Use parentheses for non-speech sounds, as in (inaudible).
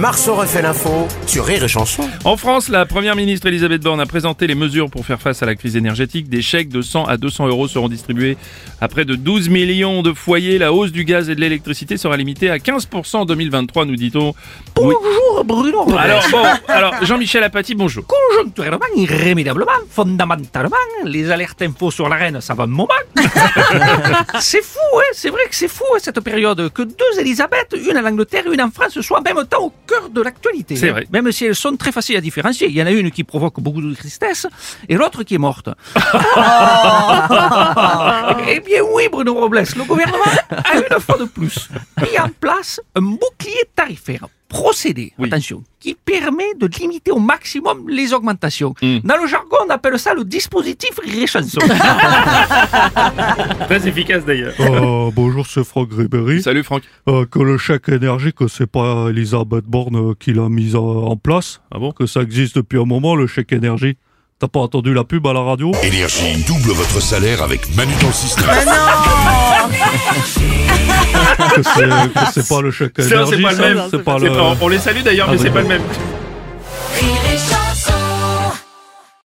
Marceau refait l'info sur Rire et Chanson. En France, la première ministre Elisabeth Borne a présenté les mesures pour faire face à la crise énergétique. Des chèques de 100 à 200 euros seront distribués à près de 12 millions de foyers. La hausse du gaz et de l'électricité sera limitée à 15% en 2023, nous dit-on. Oui. Bonjour Bruno. Alors bon, alors Jean-Michel Apathy, bonjour. Conjoncturellement, irrémédiablement, fondamentalement, les alertes infos sur la reine, ça va un moment. (laughs) c'est fou, hein c'est vrai que c'est fou hein, cette période que deux Elisabeth, une en Angleterre et une en France, soient en même temps au cœur de l'actualité. C'est vrai. Même si elles sont très faciles à différencier. Il y en a une qui provoque beaucoup de tristesse et l'autre qui est morte. (laughs) eh bien oui, Bruno Robles, le gouvernement a une fois de plus mis en place un bouclier tarifaire. Procédé, Oui. attention, qui permet de limiter au maximum les augmentations. Hmm. Dans le jargon, on appelle ça le dispositif Rire et Chanson. (laughs) Très efficace d'ailleurs. Euh, bonjour, c'est Franck Ribéry. Salut Franck. Euh, que le chèque énergie, que c'est pas Elisabeth Borne euh, qui l'a mis en, place, Ah bon? Que ça existe depuis un moment, le chèque énergie. T'as pas entendu la pub à la radio? Énergie double votre salaire avec Manu dans le système. (laughs) que c'est pas le énergie c'est pas le même. C'est pas C'est le... pas- on les salue d'ailleurs, mais Ah, c'est oui. pas le même.